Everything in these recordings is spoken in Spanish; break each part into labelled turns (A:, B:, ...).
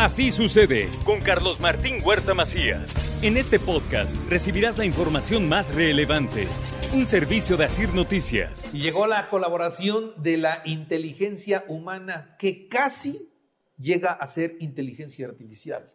A: Así sucede con Carlos Martín Huerta Macías. En este podcast recibirás la información más relevante. Un servicio de Asir Noticias.
B: Y llegó la colaboración de la inteligencia humana que casi llega a ser inteligencia artificial.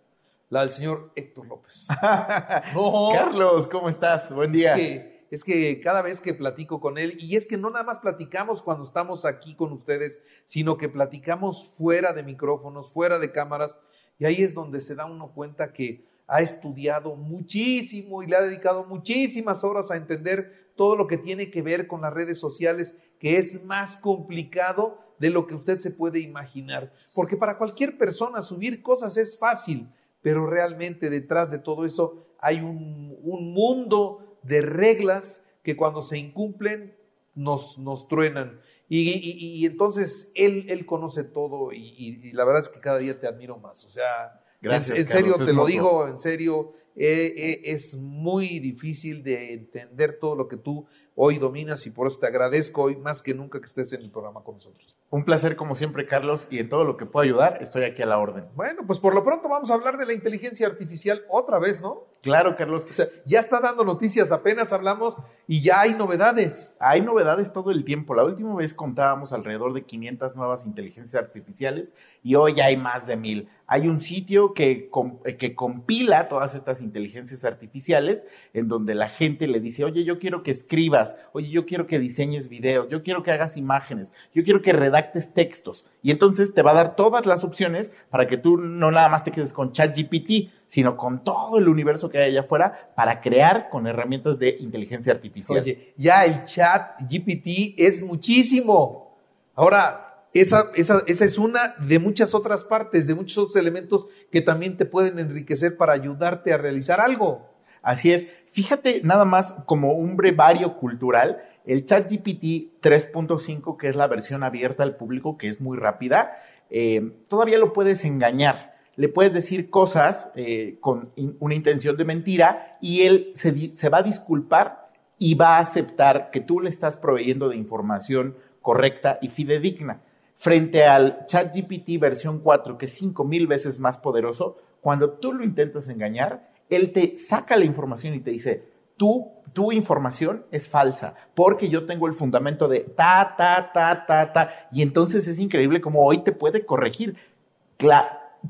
B: La del señor Héctor López.
C: No. Carlos, ¿cómo estás? Buen día.
B: Es que, es que cada vez que platico con él, y es que no nada más platicamos cuando estamos aquí con ustedes, sino que platicamos fuera de micrófonos, fuera de cámaras, y ahí es donde se da uno cuenta que ha estudiado muchísimo y le ha dedicado muchísimas horas a entender todo lo que tiene que ver con las redes sociales, que es más complicado de lo que usted se puede imaginar. Porque para cualquier persona subir cosas es fácil, pero realmente detrás de todo eso hay un, un mundo de reglas que cuando se incumplen nos, nos truenan. Y, y, y entonces él, él conoce todo y, y, la verdad es que cada día te admiro más. O sea,
C: Gracias,
B: en, en serio,
C: Carlos,
B: te lo digo, en serio, eh, eh, es muy difícil de entender todo lo que tú hoy dominas y por eso te agradezco hoy más que nunca que estés en el programa con nosotros.
C: Un placer como siempre, Carlos, y en todo lo que pueda ayudar, estoy aquí a la orden.
B: Bueno, pues por lo pronto vamos a hablar de la inteligencia artificial otra vez, ¿no?
C: Claro, Carlos.
B: O sea, ya está dando noticias, apenas hablamos y ya hay novedades.
C: Hay novedades todo el tiempo. La última vez contábamos alrededor de 500 nuevas inteligencias artificiales y hoy ya hay más de mil. Hay un sitio que, que compila todas estas inteligencias artificiales en donde la gente le dice, oye, yo quiero que escribas, oye, yo quiero que diseñes videos, yo quiero que hagas imágenes, yo quiero que redactes textos. Y entonces te va a dar todas las opciones para que tú no nada más te quedes con ChatGPT, sino con todo el universo que hay allá afuera para crear con herramientas de inteligencia artificial.
B: Oye, ya el chat GPT es muchísimo. Ahora, esa, esa, esa es una de muchas otras partes, de muchos otros elementos que también te pueden enriquecer para ayudarte a realizar algo.
C: Así es. Fíjate nada más como un brevario cultural, el ChatGPT 3.5, que es la versión abierta al público, que es muy rápida, eh, todavía lo puedes engañar. Le puedes decir cosas eh, con una intención de mentira y él se, se va a disculpar y va a aceptar que tú le estás proveyendo de información correcta y fidedigna. Frente al ChatGPT versión 4, que es 5000 veces más poderoso, cuando tú lo intentas engañar, él te saca la información y te dice, tú, tu información es falsa, porque yo tengo el fundamento de ta, ta, ta, ta, ta, y entonces es increíble como hoy te puede corregir.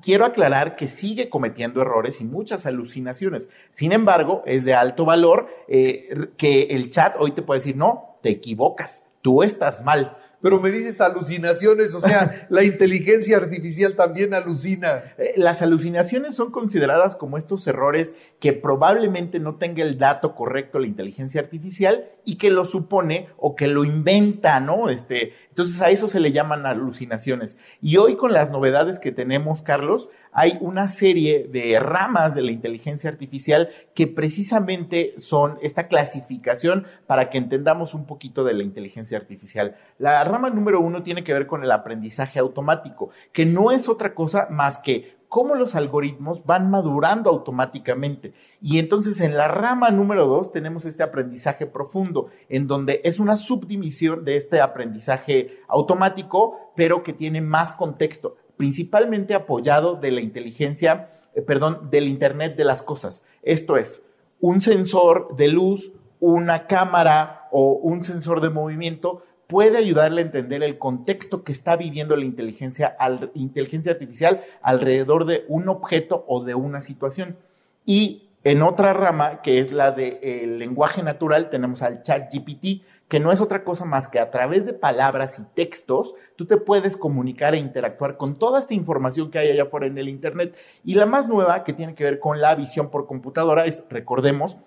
C: Quiero aclarar que sigue cometiendo errores y muchas alucinaciones. Sin embargo, es de alto valor eh, que el chat hoy te puede decir, no, te equivocas, tú estás mal.
B: Pero me dices alucinaciones, o sea, la inteligencia artificial también alucina.
C: Eh, Las alucinaciones son consideradas como estos errores que probablemente no tenga el dato correcto la inteligencia artificial y que lo supone o que lo inventa, ¿no? Este, entonces a eso se le llaman alucinaciones. Y hoy con las novedades que tenemos, Carlos, hay una serie de ramas de la inteligencia artificial que precisamente son esta clasificación para que entendamos un poquito de la inteligencia artificial. La rama número uno tiene que ver con el aprendizaje automático, que no es otra cosa más que cómo los algoritmos van madurando automáticamente. Y entonces en la rama número dos tenemos este aprendizaje profundo, en donde es una subdivisión de este aprendizaje automático, pero que tiene más contexto, principalmente apoyado de la inteligencia, eh, perdón, del Internet de las cosas. Esto es, un sensor de luz, una cámara o un sensor de movimiento puede ayudarle a entender el contexto que está viviendo la inteligencia, al- inteligencia artificial alrededor de un objeto o de una situación. Y en otra rama, que es la del lenguaje natural, tenemos al chat GPT, que no es otra cosa más que a través de palabras y textos, tú te puedes comunicar e interactuar con toda esta información que hay allá afuera en el Internet. Y la más nueva, que tiene que ver con la visión por computadora, es, recordemos,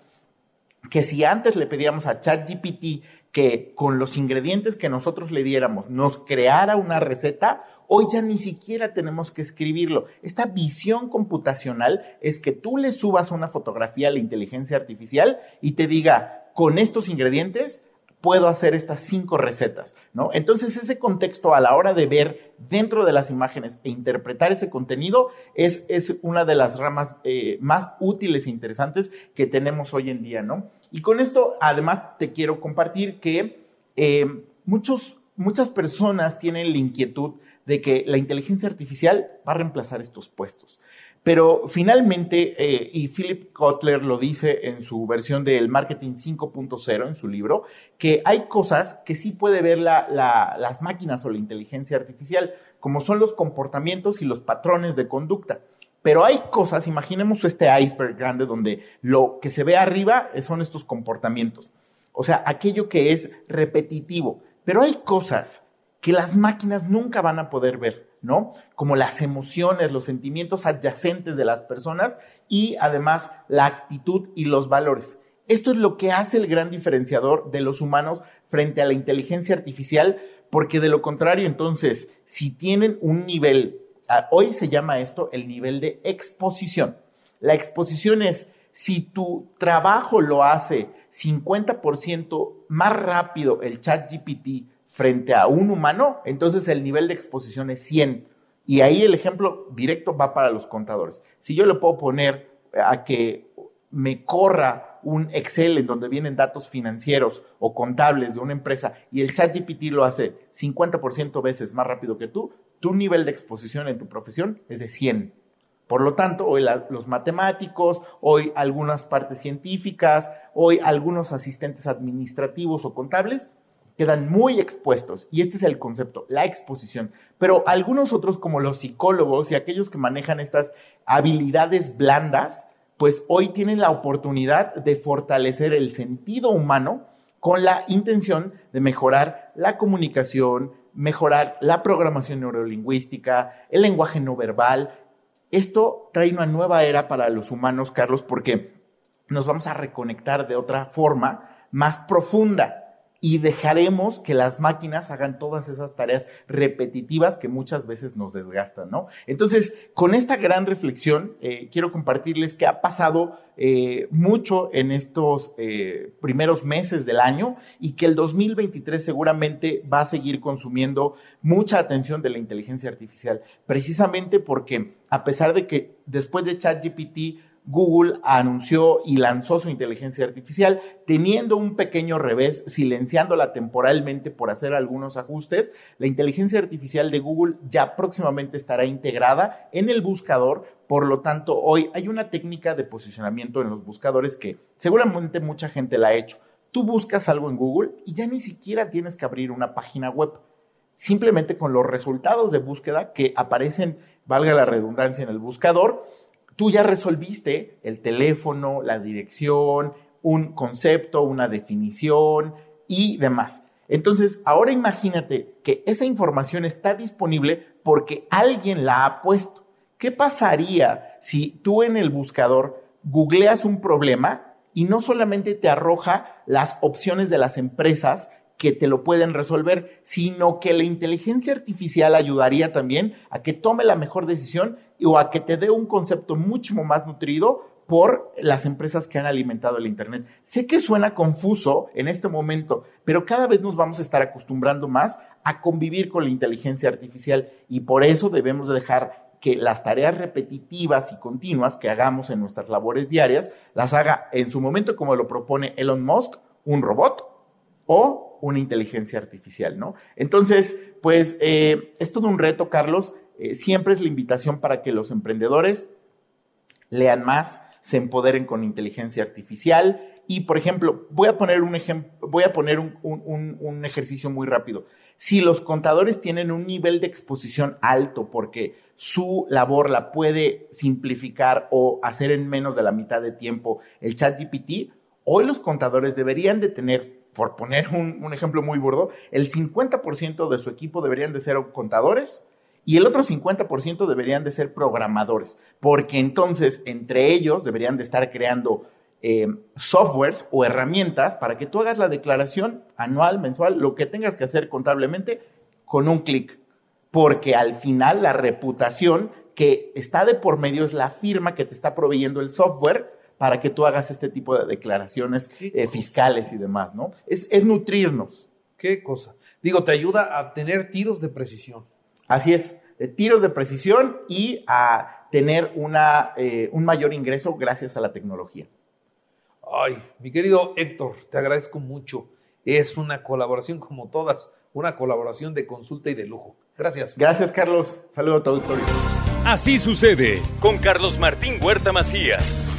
C: que si antes le pedíamos a ChatGPT que con los ingredientes que nosotros le diéramos nos creara una receta, Hoy ya ni siquiera tenemos que escribirlo. Esta visión computacional es que tú le subas una fotografía a la inteligencia artificial y te diga, con estos ingredientes puedo hacer estas cinco recetas, ¿no? Entonces ese contexto a la hora de ver dentro de las imágenes e interpretar ese contenido es, es una de las ramas eh, más útiles e interesantes que tenemos hoy en día, ¿no? Y con esto además te quiero compartir que eh, muchos, muchas personas tienen la inquietud de que la inteligencia artificial va a reemplazar estos puestos. Pero finalmente, eh, y Philip Kotler lo dice en su versión del Marketing 5.0, en su libro, que hay cosas que sí puede ver las máquinas o la inteligencia artificial, como son los comportamientos y los patrones de conducta. Pero hay cosas, imaginemos este iceberg grande donde lo que se ve arriba son estos comportamientos, o sea, aquello que es repetitivo. Pero hay cosas que las máquinas nunca van a poder ver. ¿No? Como las emociones, los sentimientos adyacentes de las personas y además la actitud y los valores. Esto es lo que hace el gran diferenciador de los humanos frente a la inteligencia artificial, porque de lo contrario, entonces, si tienen un nivel, hoy se llama esto el nivel de exposición. La exposición es si tu trabajo lo hace 50% más rápido el chat GPT frente a un humano, entonces el nivel de exposición es 100. Y ahí el ejemplo directo va para los contadores. Si yo le puedo poner a que me corra un Excel en donde vienen datos financieros o contables de una empresa y el chat GPT lo hace 50% veces más rápido que tú, tu nivel de exposición en tu profesión es de 100. Por lo tanto, hoy los matemáticos, hoy algunas partes científicas, hoy algunos asistentes administrativos o contables quedan muy expuestos. Y este es el concepto, la exposición. Pero algunos otros, como los psicólogos y aquellos que manejan estas habilidades blandas, pues hoy tienen la oportunidad de fortalecer el sentido humano con la intención de mejorar la comunicación, mejorar la programación neurolingüística, el lenguaje no verbal. Esto trae una nueva era para los humanos, Carlos, porque nos vamos a reconectar de otra forma más profunda y dejaremos que las máquinas hagan todas esas tareas repetitivas que muchas veces nos desgastan, ¿no? Entonces, con esta gran reflexión, eh, quiero compartirles que ha pasado eh, mucho en estos eh, primeros meses del año y que el 2023 seguramente va a seguir consumiendo mucha atención de la inteligencia artificial, precisamente porque a pesar de que después de ChatGPT Google anunció y lanzó su inteligencia artificial, teniendo un pequeño revés, silenciándola temporalmente por hacer algunos ajustes. La inteligencia artificial de Google ya próximamente estará integrada en el buscador. Por lo tanto, hoy hay una técnica de posicionamiento en los buscadores que seguramente mucha gente la ha hecho. Tú buscas algo en Google y ya ni siquiera tienes que abrir una página web. Simplemente con los resultados de búsqueda que aparecen, valga la redundancia, en el buscador, tú ya resolviste el teléfono, la dirección, un concepto, una definición y demás. Entonces, ahora imagínate que esa información está disponible porque alguien la ha puesto. ¿Qué pasaría si tú en el buscador googleas un problema y no solamente te arroja las opciones de las empresas que te lo pueden resolver, sino que la inteligencia artificial ayudaría también a que tome la mejor decisión o a que te dé un concepto mucho más nutrido por las empresas que han alimentado el Internet. Sé que suena confuso en este momento, pero cada vez nos vamos a estar acostumbrando más a convivir con la inteligencia artificial y por eso debemos dejar que las tareas repetitivas y continuas que hagamos en nuestras labores diarias las haga en su momento como lo propone Elon Musk, un robot o una inteligencia artificial, ¿no? Entonces, pues eh, es todo un reto, Carlos. Eh, siempre es la invitación para que los emprendedores lean más, se empoderen con inteligencia artificial. Y, por ejemplo, voy a poner un voy a poner un, un ejercicio muy rápido. Si los contadores tienen un nivel de exposición alto porque su labor la puede simplificar o hacer en menos de la mitad de tiempo el chat GPT, hoy los contadores deberían de tener por poner un, ejemplo muy burdo, el 50% de su equipo deberían de ser contadores y el otro 50% deberían de ser programadores, porque entonces entre ellos deberían de estar creando eh, softwares o herramientas para que tú hagas la declaración anual, mensual, lo que tengas que hacer contablemente con un clic. porque al final la reputación que está de por medio es la firma que te está proveyendo el software para que tú hagas este tipo de declaraciones eh, fiscales y demás, ¿no? Es, es nutrirnos.
B: Qué cosa. Digo, te ayuda a tener tiros de precisión.
C: Así es, de tiros de precisión y a tener una, eh, un mayor ingreso gracias a la tecnología.
B: Ay, mi querido Héctor, te agradezco mucho. Es una colaboración como todas, una colaboración de consulta y de lujo. Gracias.
C: Gracias, Carlos. Saludo a tu auditorio.
A: Así sucede con Carlos Martín Huerta Macías.